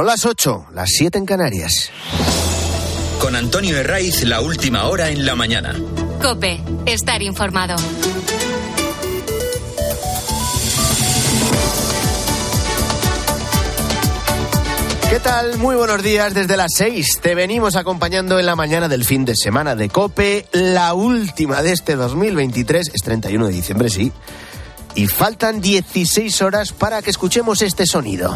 Son las 8, las 7 en Canarias. Con Antonio Herraiz, la última hora en la mañana. Cope, estar informado. ¿Qué tal? Muy buenos días desde las 6. Te venimos acompañando en la mañana del fin de semana de Cope, la última de este 2023, es 31 de diciembre, sí. Y faltan 16 horas para que escuchemos este sonido.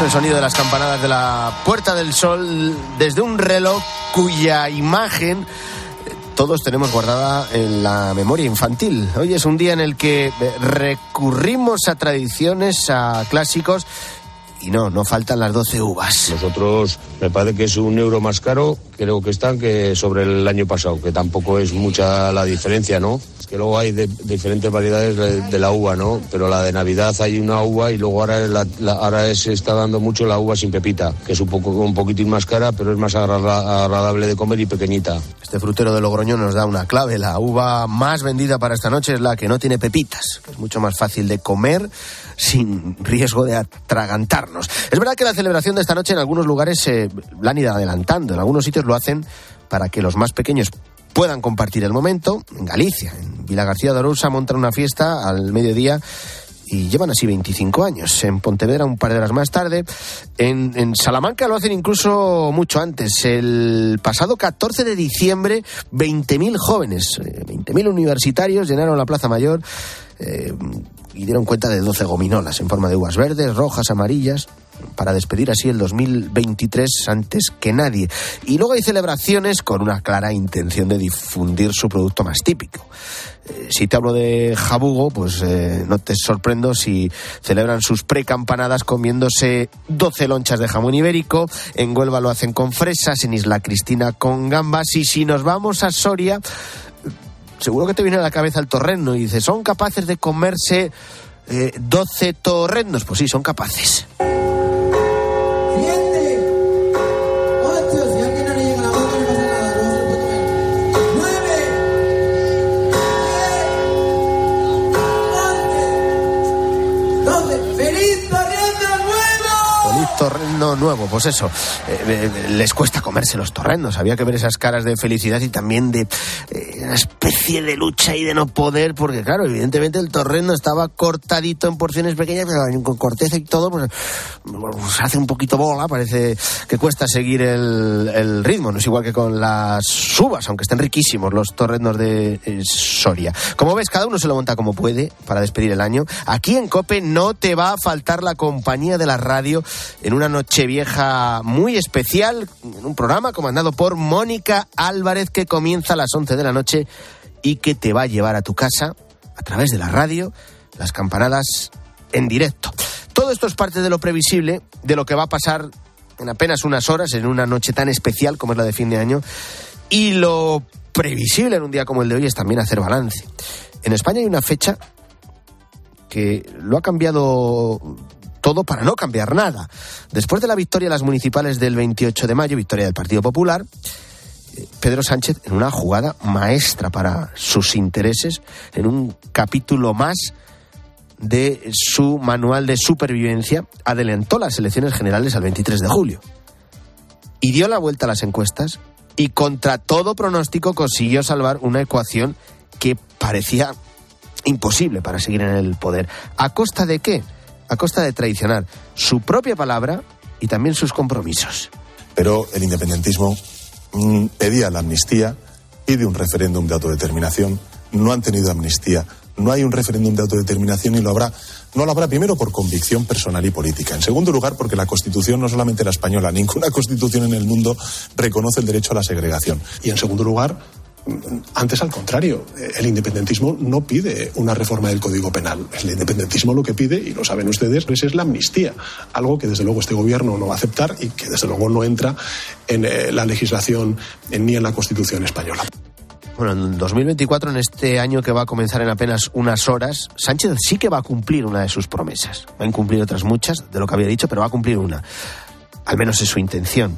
El sonido de las campanadas de la Puerta del Sol desde un reloj cuya imagen todos tenemos guardada en la memoria infantil. Hoy es un día en el que eh, recurrimos a tradiciones, a clásicos. Y no, no faltan las 12 uvas. Nosotros me parece que es un euro más caro, creo que están, que sobre el año pasado, que tampoco es mucha la diferencia, ¿no? que luego hay de, diferentes variedades de, la uva, ¿no? Pero la de Navidad hay una uva y luego ahora, ahora se está dando mucho la uva sin pepita, que es un, poco, un poquitín más cara, pero es más agradable de comer y pequeñita. Este frutero de Logroño nos da una clave. La uva más vendida para esta noche es la que no tiene pepitas, que es mucho más fácil de comer sin riesgo de atragantarnos. Es verdad que la celebración de esta noche en algunos lugares se la han ido adelantando, en algunos sitios lo hacen para que los más pequeños puedan compartir el momento. En Galicia, en Vila García de Arousa, montan una fiesta al mediodía y llevan así 25 años. En Pontevedra un par de horas más tarde. En, Salamanca lo hacen incluso mucho antes. El pasado 14 de diciembre, 20.000 jóvenes, 20.000 eh, universitarios llenaron la Plaza Mayor. Eh, y dieron cuenta de 12 gominolas en forma de uvas verdes, rojas, amarillas, para despedir así el 2023 antes que nadie. Y luego hay celebraciones con una clara intención de difundir su producto más típico. Eh, si te hablo de jabugo, pues eh, no te sorprendo si celebran sus precampanadas comiéndose 12 lonchas de jamón ibérico. En Huelva lo hacen con fresas, en Isla Cristina con gambas. Y si nos vamos a Soria, seguro que te viene a la cabeza el torrendo y dices, ¿son capaces de comerse 12 eh, torrendos? Pues sí, son capaces. Torrendo nuevo. Pues eso, eh, eh, les cuesta comerse los torrendos. Había que ver esas caras de felicidad y también de eh, una especie de lucha y de no poder, porque claro, evidentemente el torrendo estaba cortadito en porciones pequeñas, pero con corteza y todo, pues, pues hace un poquito bola, parece que cuesta seguir el, el, ritmo. No es igual que con las uvas, aunque estén riquísimos los torrendos de Soria. Como ves, cada uno se lo monta como puede para despedir el año. Aquí en Cope no te va a faltar la compañía de la radio en una noche vieja muy especial, en un programa comandado por Mónica Álvarez que comienza a las 11 de la noche y que te va a llevar a tu casa a través de la radio, las campanadas en directo. Todo esto es parte de lo previsible, de lo que va a pasar en apenas unas horas, en una noche tan especial como es la de fin de año, y lo previsible en un día como el de hoy es también hacer balance. En España hay una fecha que lo ha cambiado todo para no cambiar nada. Después de la victoria de las municipales del 28 de mayo, victoria del Partido Popular, Pedro Sánchez, en una jugada maestra para sus intereses, en un capítulo más de su manual de supervivencia, adelantó las elecciones generales al 23 de julio. Y dio la vuelta a las encuestas y contra todo pronóstico consiguió salvar una ecuación que parecía imposible para seguir en el poder. ¿A costa de qué? A costa de traicionar su propia palabra y también sus compromisos. Pero el independentismo mm, pedía la amnistía, pide un referéndum de autodeterminación, no han tenido amnistía, no hay un referéndum de autodeterminación y lo habrá. No lo habrá primero por convicción personal y política. En segundo lugar, porque la Constitución, no solamente la española, ninguna Constitución en el mundo reconoce el derecho a la segregación. Y en segundo lugar, antes, al contrario, el independentismo no pide una reforma del Código Penal. El independentismo lo que pide, y lo saben ustedes, pues es la amnistía, algo que desde luego este gobierno no va a aceptar y que desde luego no entra en eh, la legislación ni en la Constitución española. Bueno, en 2024, en este año que va a comenzar en apenas unas horas, Sánchez sí que va a cumplir una de sus promesas. Va a incumplir otras muchas de lo que había dicho, pero va a cumplir una. Al menos es su intención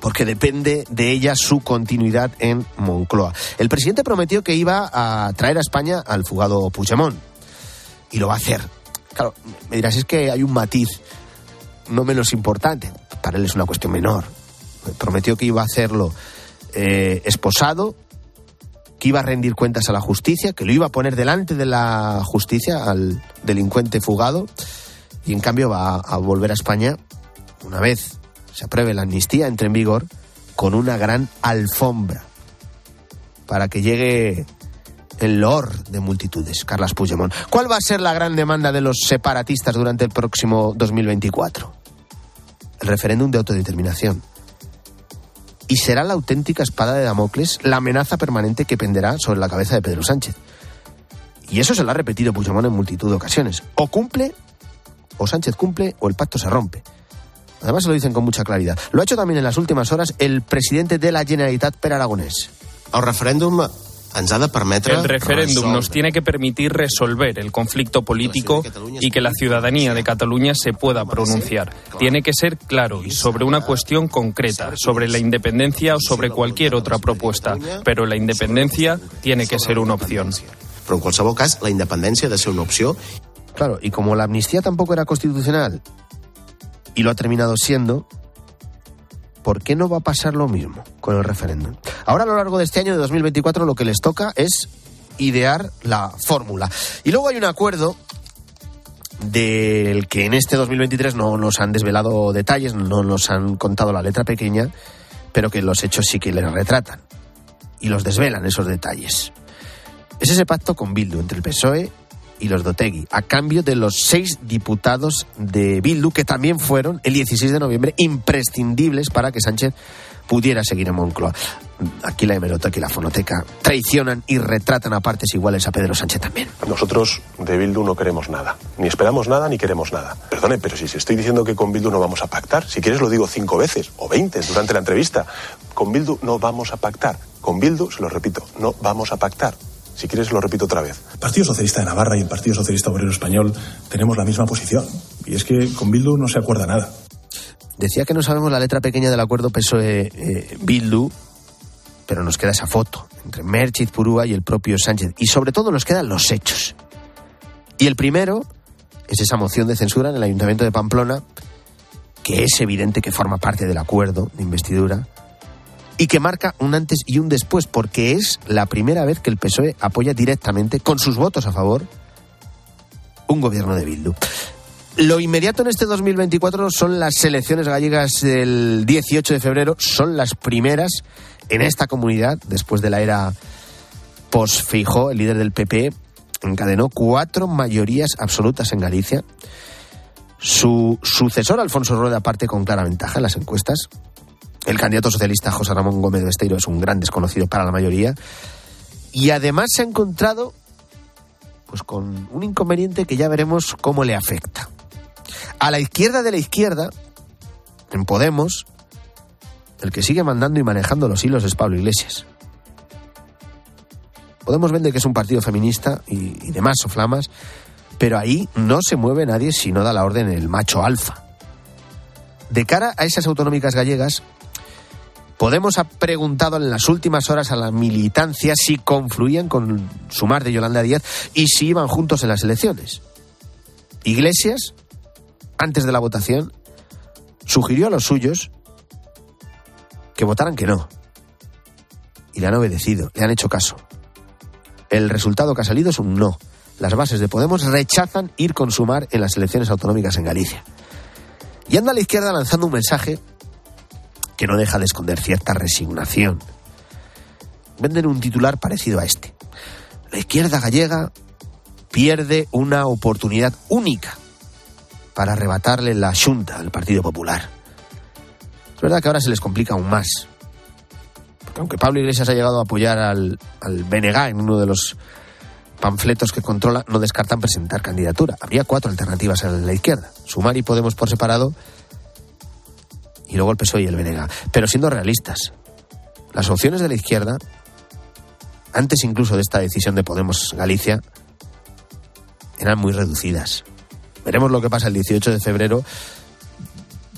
porque depende de ella su continuidad en Moncloa. El presidente prometió que iba a traer a España al fugado Puigdemont. y lo va a hacer. Claro, me dirás, es que hay un matiz no menos importante. Para él es una cuestión menor. Prometió que iba a hacerlo eh, esposado, que iba a rendir cuentas a la justicia, que lo iba a poner delante de la justicia al delincuente fugado y en cambio va a volver a España una vez se apruebe la amnistía, entre en vigor con una gran alfombra para que llegue el loor de multitudes, Carlas Puigdemont. ¿Cuál va a ser la gran demanda de los separatistas durante el próximo 2024? El referéndum de autodeterminación. Y será la auténtica espada de Damocles la amenaza permanente que penderá sobre la cabeza de Pedro Sánchez. Y eso se lo ha repetido Puigdemont en multitud de ocasiones. O cumple, o Sánchez cumple, o el pacto se rompe. Además se lo dicen con mucha claridad. Lo ha hecho también en las últimas horas el presidente de la Generalitat, Per Aragonés. El referéndum el referéndum nos tiene que permitir resolver el conflicto político y que la ciudadanía de Cataluña se pueda pronunciar. Tiene que ser claro y sobre una cuestión concreta, sobre la independencia o sobre cualquier otra propuesta, pero la independencia tiene que ser una opción. Pero en cualquier caso, la independencia debe ser una opción. Claro, y como la amnistía tampoco era constitucional y lo ha terminado siendo, ¿por qué no va a pasar lo mismo con el referéndum? Ahora a lo largo de este año de 2024 lo que les toca es idear la fórmula. Y luego hay un acuerdo del que en este 2023 no nos han desvelado detalles, no nos han contado la letra pequeña, pero que los hechos sí que le retratan y los desvelan esos detalles. Es ese pacto con Bildu entre el PSOE y los Dotegui, a cambio de los seis diputados de Bildu, que también fueron el 16 de noviembre imprescindibles para que Sánchez pudiera seguir en Moncloa. Aquí la hemeroteca y la fonoteca traicionan y retratan a partes iguales a Pedro Sánchez también. Nosotros de Bildu no queremos nada. Ni esperamos nada ni queremos nada. Perdone, pero si estoy diciendo que con Bildu no vamos a pactar, si quieres lo digo cinco veces o veinte durante la entrevista. Con Bildu no vamos a pactar. Con Bildu, se lo repito, no vamos a pactar. Si quieres, lo repito otra vez. El Partido Socialista de Navarra y el Partido Socialista Obrero Español tenemos la misma posición. Y es que con Bildu no se acuerda nada. Decía que no sabemos la letra pequeña del acuerdo PSOE-Bildu, pero nos queda esa foto entre Merchit Purúa y el propio Sánchez. Y sobre todo nos quedan los hechos. Y el primero es esa moción de censura en el Ayuntamiento de Pamplona, que es evidente que forma parte del acuerdo de investidura y que marca un antes y un después, porque es la primera vez que el PSOE apoya directamente, con sus votos a favor, un gobierno de Bildu. Lo inmediato en este 2024 son las elecciones gallegas del 18 de febrero, son las primeras en esta comunidad, después de la era post-Fijo, el líder del PP encadenó cuatro mayorías absolutas en Galicia. Su sucesor, Alfonso Rueda, parte con clara ventaja en las encuestas. El candidato socialista José Ramón Gómez Besteiro es un gran desconocido para la mayoría. Y además se ha encontrado pues con un inconveniente que ya veremos cómo le afecta. A la izquierda de la izquierda, en Podemos, el que sigue mandando y manejando los hilos es Pablo Iglesias. Podemos vender que es un partido feminista y, y demás soflamas, pero ahí no se mueve nadie si no da la orden el macho alfa. De cara a esas autonómicas gallegas, Podemos ha preguntado en las últimas horas a la militancia si confluían con Sumar de Yolanda Díaz y si iban juntos en las elecciones. Iglesias, antes de la votación, sugirió a los suyos que votaran que no. Y le han obedecido, le han hecho caso. El resultado que ha salido es un no. Las bases de Podemos rechazan ir con Sumar en las elecciones autonómicas en Galicia. Y anda a la izquierda lanzando un mensaje que no deja de esconder cierta resignación. Venden un titular parecido a este. La izquierda gallega pierde una oportunidad única para arrebatarle la Junta al Partido Popular. Es verdad que ahora se les complica aún más. Porque aunque Pablo Iglesias ha llegado a apoyar al, al en uno de los panfletos que controla, no descartan presentar candidatura. Habría cuatro alternativas a la izquierda. Sumar y Podemos por separado y luego el PSOE y el BNG. Pero siendo realistas, las opciones de la izquierda, antes incluso de esta decisión de Podemos Galicia, eran muy reducidas. Veremos lo que pasa el 18 de febrero.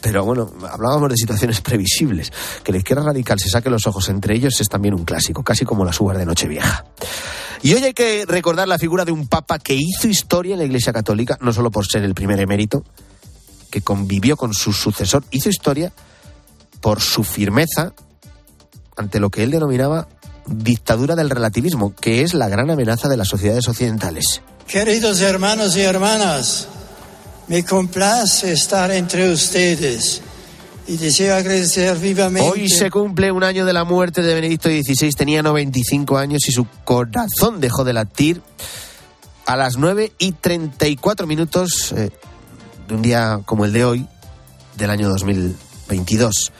Pero bueno, hablábamos de situaciones previsibles. Que la izquierda radical se saque los ojos entre ellos es también un clásico, casi como las uvas de Nochevieja. Y hoy hay que recordar la figura de un papa que hizo historia en la Iglesia Católica, no solo por ser el primer emérito, que convivió con su sucesor, hizo historia por su firmeza ante lo que él denominaba dictadura del relativismo, que es la gran amenaza de las sociedades occidentales. Queridos hermanos y hermanas, me complace estar entre ustedes y deseo agradecer vivamente. Hoy se cumple un año de la muerte de Benedicto XVI, tenía 95 años y su corazón dejó de latir a las 9 y 34 minutos eh, un día como el de hoy, del año 2022.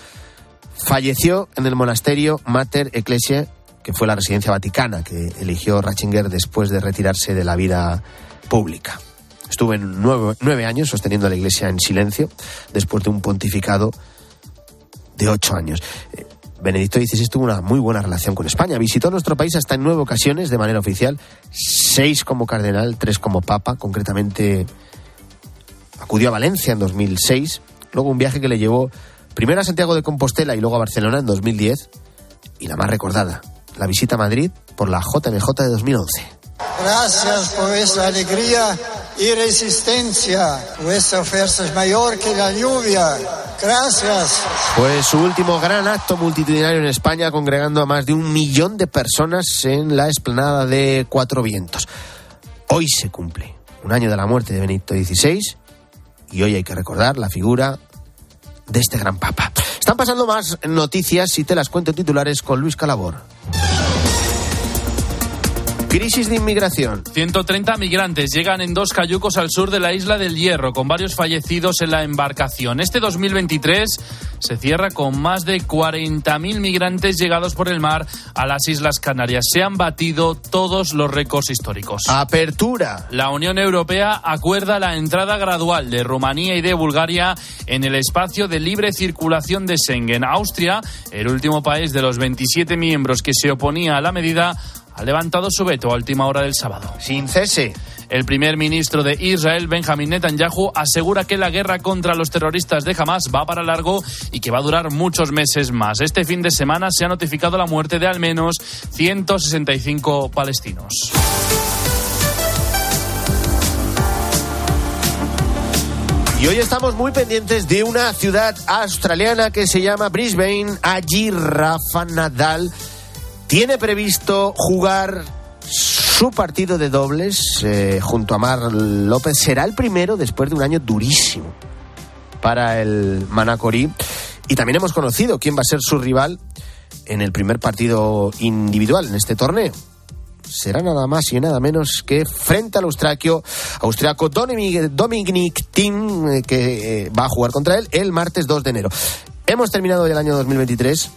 Falleció en el monasterio Mater Ecclesiae, que fue la residencia vaticana que eligió Ratzinger después de retirarse de la vida pública. Estuvo nueve, años sosteniendo la iglesia en silencio, después de un pontificado de ocho años. Eh, Benedicto XVI tuvo una muy buena relación con España. Visitó nuestro país hasta en nueve ocasiones de manera oficial, seis como cardenal, tres como papa. Concretamente, acudió a Valencia en 2006, luego un viaje que le llevó Primero a Santiago de Compostela y luego a Barcelona en 2010. Y la más recordada, la visita a Madrid por la JMJ de 2011. Gracias por vuestra alegría y resistencia. Vuestra fuerza es mayor que la lluvia. Gracias. Fue su último gran acto multitudinario en España, congregando a más de un millón de personas en la explanada de Cuatro Vientos. Hoy se cumple un año de la muerte de Benito XVI y hoy hay que recordar la figura de este gran papa. Están pasando más noticias y te las cuento titulares con Luis Calabor. Crisis de inmigración. 130 migrantes llegan en dos cayucos al sur de la isla del Hierro, con varios fallecidos en la embarcación. Este 2023 se cierra con más de 40.000 migrantes llegados por el mar a las Islas Canarias. Se han batido todos los récords históricos. Apertura. La Unión Europea acuerda la entrada gradual de Rumanía y de Bulgaria en el espacio de libre circulación de Schengen. Austria, el último país de los 27 miembros que se oponía a la medida, ha levantado su veto a última hora del sábado. Sin cese. El primer ministro de Israel, Benjamin Netanyahu, asegura que la guerra contra los terroristas de Hamas va para largo y que va a durar muchos meses más. Este fin de semana se ha notificado la muerte de al menos 165 palestinos. Y hoy estamos muy pendientes de una ciudad australiana que se llama Brisbane. Allí Rafa Nadal tiene previsto jugar su partido de dobles eh, junto a Mar López. Será el primero después de un año durísimo para el Manacorí. Y también hemos conocido quién va a ser su rival en el primer partido individual en este torneo. Será nada más y nada menos que frente al austraquio, austriaco Dominic Thiem, eh, que eh, va a jugar contra él el martes 2 de enero. Hemos terminado el año 2023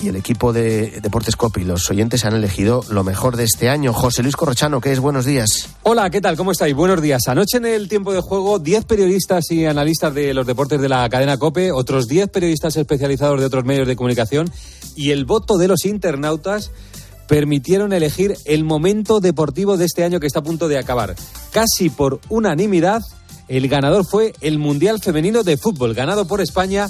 y el equipo de Deportes Copi los oyentes han elegido lo mejor de este año. José Luis Corrochano, ¿qué es? Buenos días. Hola, ¿qué tal? ¿Cómo estáis? Buenos días. Anoche en el tiempo de juego, 10 periodistas y analistas de los deportes de la cadena Cope, otros 10 periodistas especializados de otros medios de comunicación y el voto de los internautas permitieron elegir el momento deportivo de este año que está a punto de acabar. Casi por unanimidad, el ganador fue el Mundial Femenino de Fútbol, ganado por España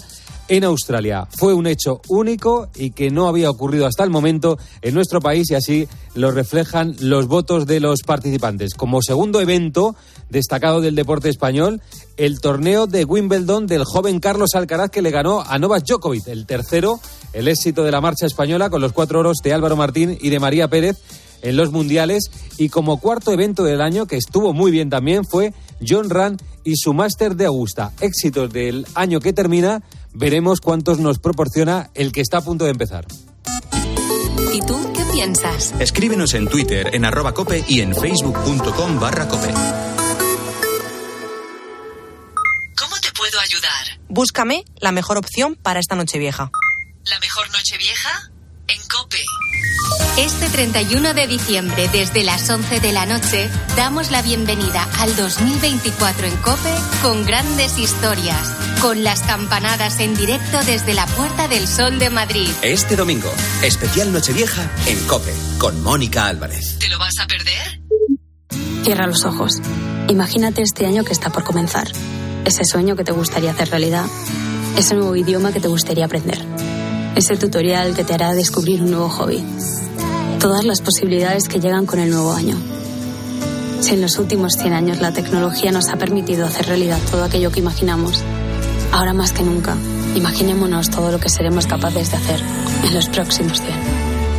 en Australia. Fue un hecho único y que no había ocurrido hasta el momento en nuestro país y así lo reflejan los votos de los participantes. Como segundo evento destacado del deporte español, el torneo de Wimbledon del joven Carlos Alcaraz que le ganó a Novak Djokovic. El tercero, el éxito de la marcha española con los cuatro oros de Álvaro Martín y de María Pérez en los mundiales. Y como cuarto evento del año, que estuvo muy bien también, fue John Rand y su máster de Augusta. Éxitos del año que termina veremos cuántos nos proporciona el que está a punto de empezar. ¿Y tú qué piensas? Escríbenos en Twitter, en arroba cope y en facebook.com barra cope. ¿Cómo te puedo ayudar? Búscame la mejor opción para esta noche vieja. ¿La mejor noche vieja? Este 31 de diciembre, desde las 11 de la noche, damos la bienvenida al 2024 en Cope con grandes historias, con las campanadas en directo desde la Puerta del Sol de Madrid. Este domingo, especial Nochevieja en Cope, con Mónica Álvarez. ¿Te lo vas a perder? Cierra los ojos. Imagínate este año que está por comenzar. Ese sueño que te gustaría hacer realidad. Ese nuevo idioma que te gustaría aprender. Ese tutorial que te hará descubrir un nuevo hobby todas las posibilidades que llegan con el nuevo año. Si en los últimos 100 años la tecnología nos ha permitido hacer realidad todo aquello que imaginamos, ahora más que nunca, imaginémonos todo lo que seremos capaces de hacer en los próximos 100.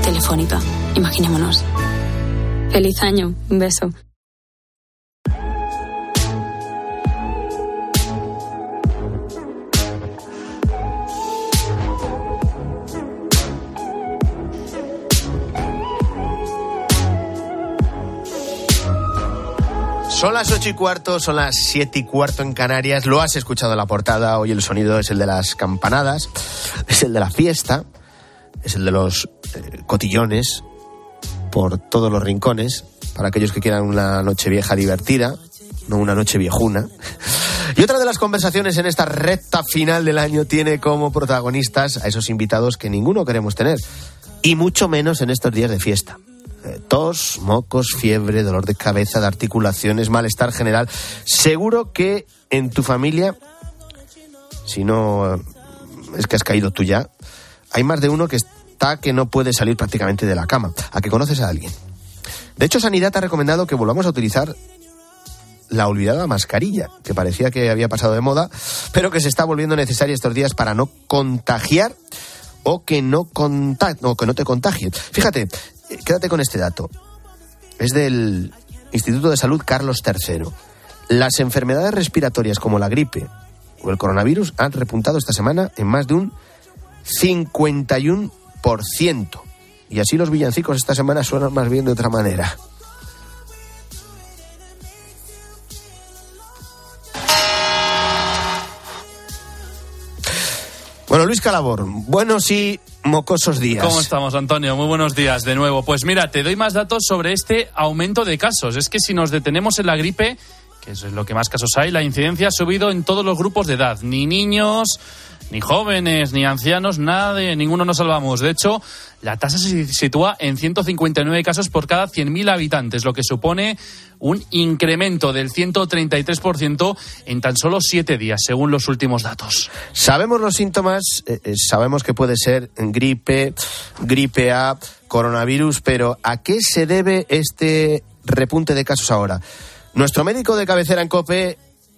Telefónica, imaginémonos. Feliz año, un beso. Son las ocho y cuarto, son las siete y cuarto en Canarias. Lo has escuchado en la portada. Hoy el sonido es el de las campanadas, es el de la fiesta, es el de los eh, cotillones por todos los rincones, para aquellos que quieran una noche vieja divertida, no una noche viejuna. Y otra de las conversaciones en esta recta final del año tiene como protagonistas a esos invitados que ninguno queremos tener, y mucho menos en estos días de fiesta. Eh, tos, mocos, fiebre, dolor de cabeza, de articulaciones, malestar general. Seguro que en tu familia, si no es que has caído tú ya, hay más de uno que está que no puede salir prácticamente de la cama. ¿A que conoces a alguien? De hecho, Sanidad ha recomendado que volvamos a utilizar la olvidada mascarilla, que parecía que había pasado de moda, pero que se está volviendo necesaria estos días para no contagiar o que no, o que no te contagien. Fíjate, quédate con este dato. Es del Instituto de Salud Carlos III. Las enfermedades respiratorias como la gripe o el coronavirus han repuntado esta semana en más de un 51%. Y así los villancicos esta semana suenan más bien de otra manera. Bueno, Luis Calabor, buenos y mocosos días. ¿Cómo estamos, Antonio? Muy buenos días de nuevo. Pues mira, te doy más datos sobre este aumento de casos. Es que si nos detenemos en la gripe, que es lo que más casos hay, la incidencia ha subido en todos los grupos de edad. Ni niños, ni jóvenes, ni ancianos, nada de ninguno nos salvamos. De hecho, la tasa se sitúa en 159 casos por cada 100.000 habitantes, lo que supone un incremento del 133% en tan solo siete días, según los últimos datos. Sabemos los síntomas, eh, eh, sabemos que puede ser gripe, gripe A, coronavirus, pero ¿a qué se debe este repunte de casos ahora? Nuestro médico de cabecera en COPE,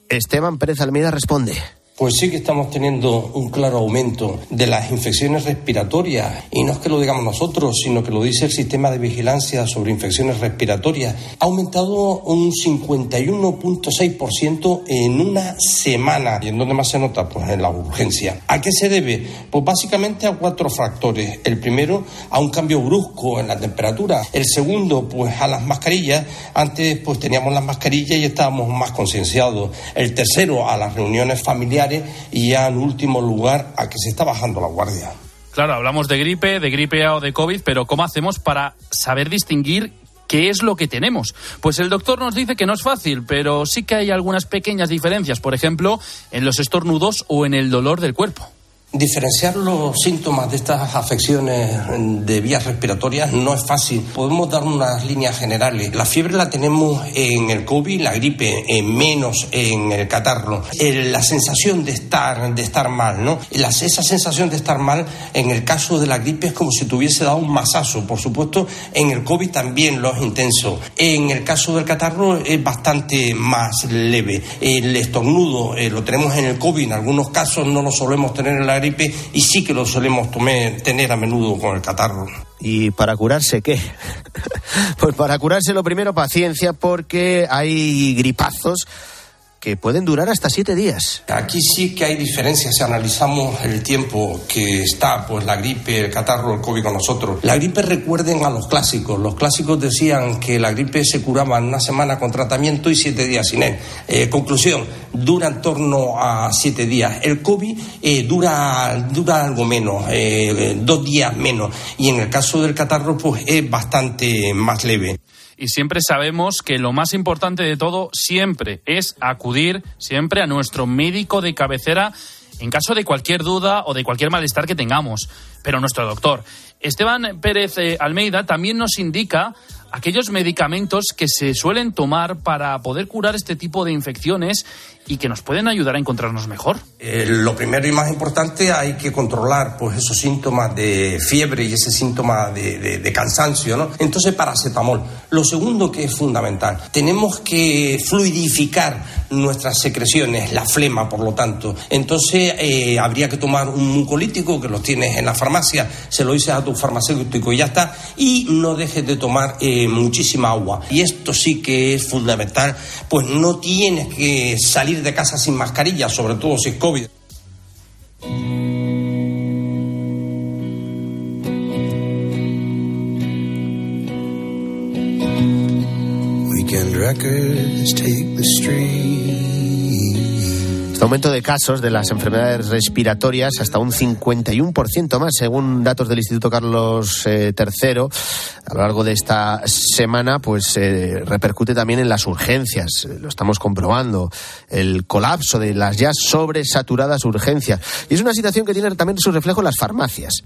Esteban Pérez Almeida, responde. Pues sí que estamos teniendo un claro aumento de las infecciones respiratorias y no es que lo digamos nosotros, sino que lo dice el sistema de vigilancia sobre infecciones respiratorias. Ha aumentado un 51.6% en una semana. ¿Y en dónde más se nota? Pues en la urgencia. ¿A qué se debe? Pues básicamente a cuatro factores. El primero, a un cambio brusco en la temperatura. El segundo, pues a las mascarillas. Antes pues teníamos las mascarillas y estábamos más concienciados. El tercero, a las reuniones familiares y ya en último lugar a que se está bajando la guardia. Claro, hablamos de gripe, de gripe A o de COVID, pero ¿cómo hacemos para saber distinguir qué es lo que tenemos? Pues el doctor nos dice que no es fácil, pero sí que hay algunas pequeñas diferencias, por ejemplo, en los estornudos o en el dolor del cuerpo. Diferenciar los síntomas de estas afecciones de vías respiratorias no es fácil. Podemos dar unas líneas generales. La fiebre la tenemos en el COVID, la gripe, en menos en el catarro. la sensación de estar, de estar mal, ¿no? esa sensación de estar mal en el caso de la gripe es como si tuviese dado un masazo. Por supuesto, en el COVID también lo es intenso. En el caso del catarro es bastante más leve. El estornudo eh, lo tenemos en el COVID, en algunos casos no lo solemos tener en la y sí que lo solemos tener a menudo con el catarro. ¿Y para curarse qué? pues para curarse lo primero paciencia porque hay gripazos que pueden durar hasta siete días. Aquí sí que hay diferencias si analizamos el tiempo que está pues la gripe, el catarro, el COVID con nosotros. La gripe recuerden a los clásicos. Los clásicos decían que la gripe se curaba en una semana con tratamiento y siete días sin él. Eh, conclusión, dura en torno a siete días. El COVID eh, dura, dura algo menos, eh, dos días menos. Y en el caso del catarro pues es bastante más leve y siempre sabemos que lo más importante de todo siempre es acudir siempre a nuestro médico de cabecera en caso de cualquier duda o de cualquier malestar que tengamos. Pero nuestro doctor, Esteban Pérez eh, Almeida, también nos indica aquellos medicamentos que se suelen tomar para poder curar este tipo de infecciones y que nos pueden ayudar a encontrarnos mejor. Eh, lo primero y más importante, hay que controlar pues, esos síntomas de fiebre y ese síntoma de, cansancio, ¿no? Entonces, paracetamol. Lo segundo que es fundamental, tenemos que fluidificar nuestras secreciones, la flema, por lo tanto. Entonces, eh, habría que tomar un mucolítico, que lo tienes en la farmacia, se lo dices a tu farmacéutico y ya está, y no dejes de tomar eh, muchísima agua. Y esto sí que es fundamental, pues no tienes que salir de casa sin mascarilla, sobre todo si es COVID. Aumento de casos de las enfermedades respiratorias hasta un 51% más, según datos del Instituto Carlos III, eh, a lo largo de esta semana, pues eh, repercute también en las urgencias. Lo estamos comprobando. El colapso de las ya sobresaturadas urgencias. Y es una situación que tiene también su reflejo en las farmacias.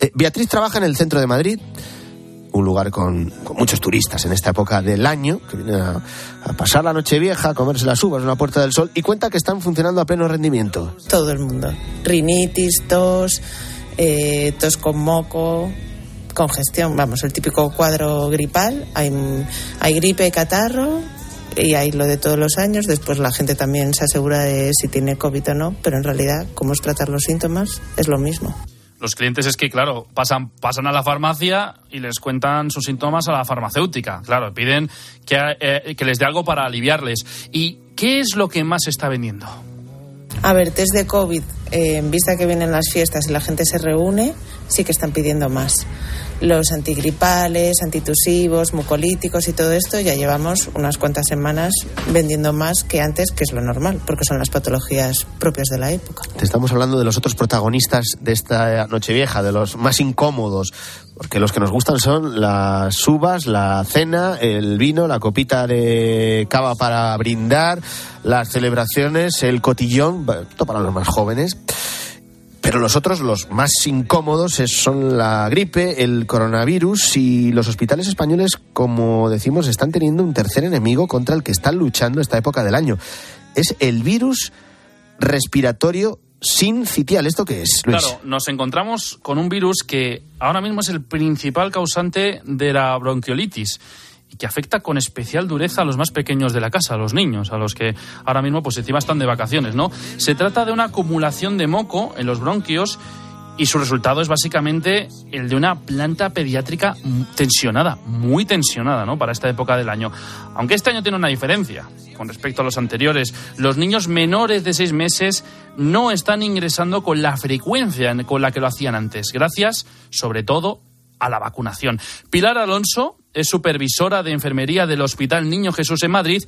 Eh, Beatriz trabaja en el centro de Madrid un lugar con, muchos turistas en esta época del año, que vienen a, pasar la noche vieja, a comerse las uvas en la Puerta del Sol, y cuenta que están funcionando a pleno rendimiento. Todo el mundo. Rinitis, tos, eh, tos con moco, congestión, vamos, el típico cuadro gripal. Hay, hay gripe, catarro, y hay lo de todos los años. Después la gente también se asegura de si tiene COVID o no, pero en realidad, como es tratar los síntomas, es lo mismo los clientes es que, claro, pasan, pasan a la farmacia y les cuentan sus síntomas a la farmacéutica. Claro, piden que, eh, que les dé algo para aliviarles. ¿Y qué es lo que más está vendiendo? A ver, test de COVID, en vista que vienen las fiestas y la gente se reúne, sí que están pidiendo más los antigripales, antitusivos, mucolíticos y todo esto, ya llevamos unas cuantas semanas vendiendo más que antes, que es lo normal, porque son las patologías propias de la época. Te estamos hablando de los otros protagonistas de esta Nochevieja, de los más incómodos, porque los que nos gustan son las uvas, la cena, el vino, la copita de cava para brindar, las celebraciones, el cotillón, todo para los más jóvenes. Pero los otros, los más incómodos, son la gripe, el coronavirus y los hospitales españoles, como decimos, están teniendo un tercer enemigo contra el que están luchando esta época del año. Es el virus respiratorio sincitial. ¿Esto qué es, Luis? Claro, nos encontramos con un virus que ahora mismo es el principal causante de la bronquiolitis que afecta con especial dureza a los más pequeños de la casa, a los niños, a los que ahora mismo pues encima están de vacaciones, ¿no? Se trata de una acumulación de moco en los bronquios y su resultado es básicamente el de una planta pediátrica tensionada, muy tensionada, ¿no? Para esta época del año. Aunque este año tiene una diferencia con respecto a los anteriores. Los niños menores de seis meses no están ingresando con la frecuencia con la que lo hacían antes, gracias, sobre todo, a la vacunación. Pilar Alonso es supervisora de enfermería del Hospital Niño Jesús en Madrid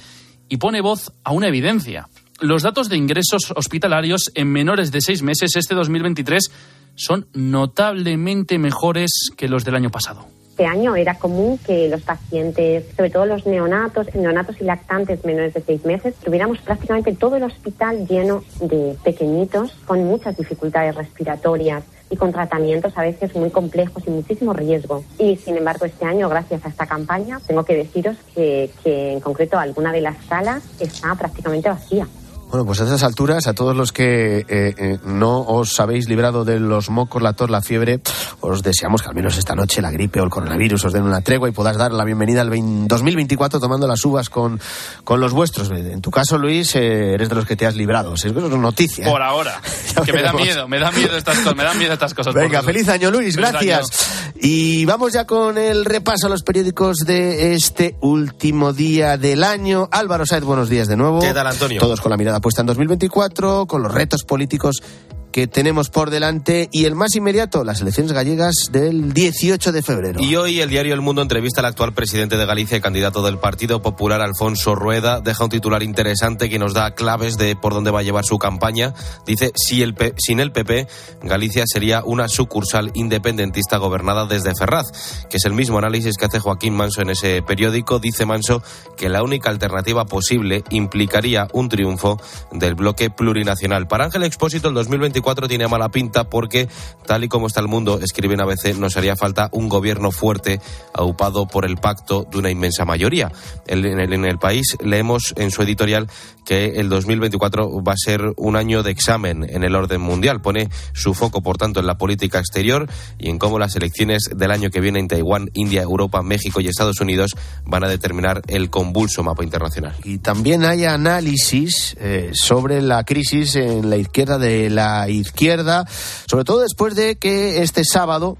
y pone voz a una evidencia. Los datos de ingresos hospitalarios en menores de seis meses este 2023 son notablemente mejores que los del año pasado. Este año era común que los pacientes, sobre todo los neonatos, neonatos y lactantes menores de seis meses, tuviéramos prácticamente todo el hospital lleno de pequeñitos con muchas dificultades respiratorias, y con tratamientos a veces muy complejos y muchísimo riesgo. Y sin embargo, este año, gracias a esta campaña, tengo que deciros que, que en concreto alguna de las salas está prácticamente vacía. Bueno, pues a esas alturas, a todos los que eh, eh, no os habéis librado de los mocos, la tos, la fiebre, os deseamos que al menos esta noche la gripe o el coronavirus os den una tregua y puedas dar la bienvenida al 2024 tomando las uvas con, con los vuestros. En tu caso, Luis, eh, eres de los que te has librado. Es noticia. Por ahora. que me da miedo, me da miedo estas cosas, me dan miedo estas cosas. Venga, feliz año, Luis, gracias. Y vamos ya con el repaso a los periódicos de este último día del año. Álvaro Saez, buenos días de nuevo. ¿Qué tal, Antonio? Todos con la mirada puesta en 2024, con los retos políticos que tenemos por delante y el más inmediato, las elecciones gallegas del 18 de febrero. Y hoy el diario El Mundo entrevista al actual presidente de Galicia y candidato del Partido Popular, Alfonso Rueda. Deja un titular interesante que nos da claves de por dónde va a llevar su campaña. Dice, si el sin el PP, Galicia sería una sucursal independentista gobernada desde Ferraz, que es el mismo análisis que hace Joaquín Manso en ese periódico. Dice Manso que la única alternativa posible implicaría un triunfo del bloque plurinacional. Para Ángel Expósito, el 2024 2024 tiene mala pinta porque, tal y como está el mundo, escribe en ABC, nos haría falta un gobierno fuerte, aupado por el pacto de una inmensa mayoría. En el, en el país leemos en su editorial que el 2024 va a ser un año de examen en el orden mundial. Pone su foco, por tanto, en la política exterior y en cómo las elecciones del año que viene en Taiwán, India, Europa, México y Estados Unidos van a determinar el convulso mapa internacional. Y también hay análisis eh, sobre la crisis en la izquierda de la izquierda, sobre todo después de que este sábado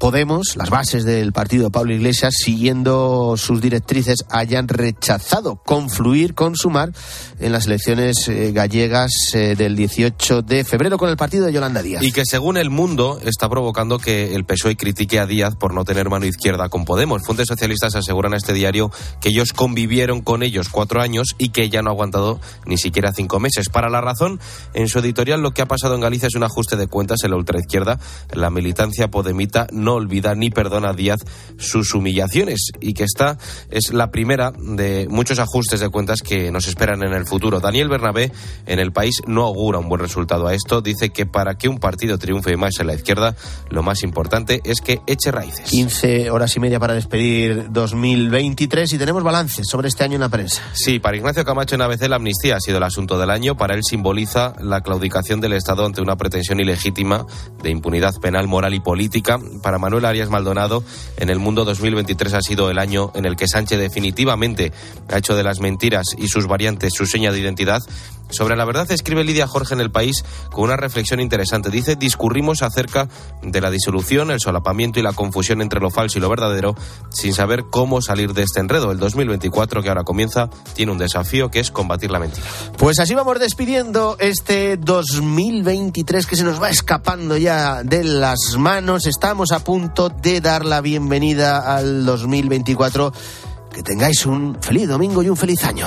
Podemos, las bases del partido de Pablo Iglesias, siguiendo sus directrices, hayan rechazado confluir con Sumar en las elecciones eh, gallegas eh, del 18 de febrero con el partido de Yolanda Díaz. Y que según el mundo está provocando que el PSOE critique a Díaz por no tener mano izquierda con Podemos. Fuentes socialistas aseguran a este diario que ellos convivieron con ellos cuatro años y que ella no ha aguantado ni siquiera cinco meses. Para la razón, en su editorial lo que ha pasado en Galicia es un ajuste de cuentas en la ultraizquierda. La militancia podemita no no olvida ni perdona a Díaz sus humillaciones y que esta es la primera de muchos ajustes de cuentas que nos esperan en el futuro. Daniel Bernabé en el país no augura un buen resultado a esto. Dice que para que un partido triunfe más en la izquierda, lo más importante es que eche raíces. 15 horas y media para despedir 2023 y tenemos balances sobre este año en la prensa. Sí, para Ignacio Camacho en ABC la amnistía ha sido el asunto del año. Para él simboliza la claudicación del Estado ante una pretensión ilegítima de impunidad penal, moral y política. Para Manuel Arias Maldonado, en el mundo 2023 ha sido el año en el que Sánchez definitivamente ha hecho de las mentiras y sus variantes su seña de identidad sobre la verdad escribe Lidia Jorge en El País con una reflexión interesante. Dice, discurrimos acerca de la disolución, el solapamiento y la confusión entre lo falso y lo verdadero sin saber cómo salir de este enredo. El 2024 que ahora comienza tiene un desafío que es combatir la mentira. Pues así vamos despidiendo este 2023 que se nos va escapando ya de las manos. Estamos a punto de dar la bienvenida al 2024. Que tengáis un feliz domingo y un feliz año.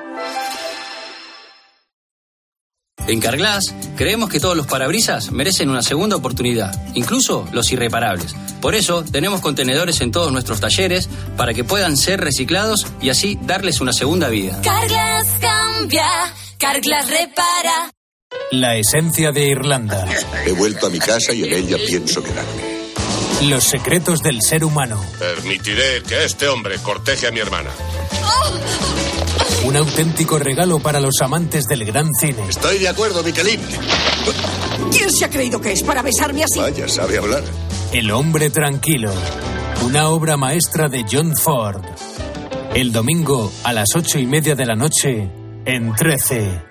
En Carglass creemos que todos los parabrisas merecen una segunda oportunidad, incluso los irreparables. Por eso tenemos contenedores en todos nuestros talleres para que puedan ser reciclados y así darles una segunda vida. Carglass cambia, Carglass repara. La esencia de Irlanda. He vuelto a mi casa y en ella pienso quedarme. Los secretos del ser humano. Permitiré que este hombre corteje a mi hermana. Un auténtico regalo para los amantes del gran cine. Estoy de acuerdo, Michelin. ¿Quién se ha creído que es para besarme así? Vaya, sabe hablar. El hombre tranquilo. Una obra maestra de John Ford. El domingo a las ocho y media de la noche en 13.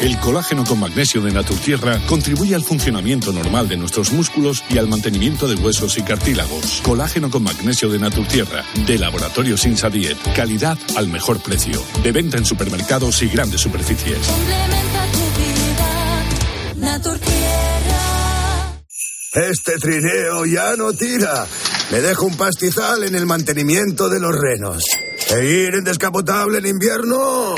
El colágeno con magnesio de Naturtierra contribuye al funcionamiento normal de nuestros músculos y al mantenimiento de huesos y cartílagos. Colágeno con magnesio de Naturtierra, de Laboratorio Sinsa Diet. Calidad al mejor precio. De venta en supermercados y grandes superficies. Este trineo ya no tira. Me dejo un pastizal en el mantenimiento de los renos. ¿E ir en descapotable en invierno?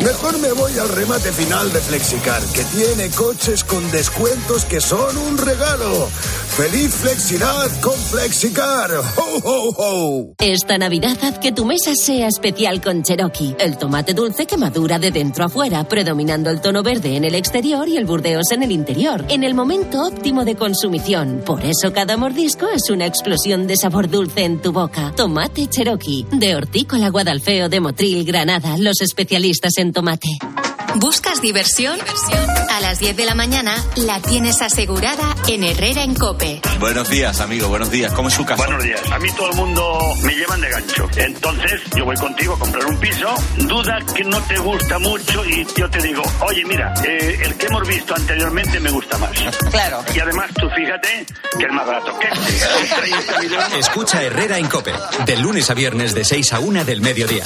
Mejor me voy al remate final de Flexicar, que tiene coches con descuentos que son un regalo. ¡Feliz Flexidad con Flexicar! ¡Ho, ho, ho! Esta Navidad haz que tu mesa sea especial con Cherokee. El tomate dulce que madura de dentro a fuera, predominando el tono verde en el exterior y el burdeos en el interior, en el momento óptimo de consumición. Por eso cada mordisco es una explosión de sabor dulce en tu boca. Tomate Cherokee, de Hortícola Guadalfeo de Motril, Granada, los especialistas en tomate. ¿Buscas diversión? A las las 10 de la mañana la tienes asegurada en Herrera en Cope. Buenos días, amigo, buenos días. ¿Cómo es su casa? Buenos días. A mí todo el mundo me llevan de gancho. Entonces, yo voy contigo a comprar un piso, duda que no te gusta mucho y yo te digo, oye, mira, eh, el que hemos visto anteriormente me gusta más. Claro. Y además, tú fíjate que es más barato que este. Con 30 millones. Escucha Herrera en Cope, de lunes a viernes de 6 a 1 del mediodía.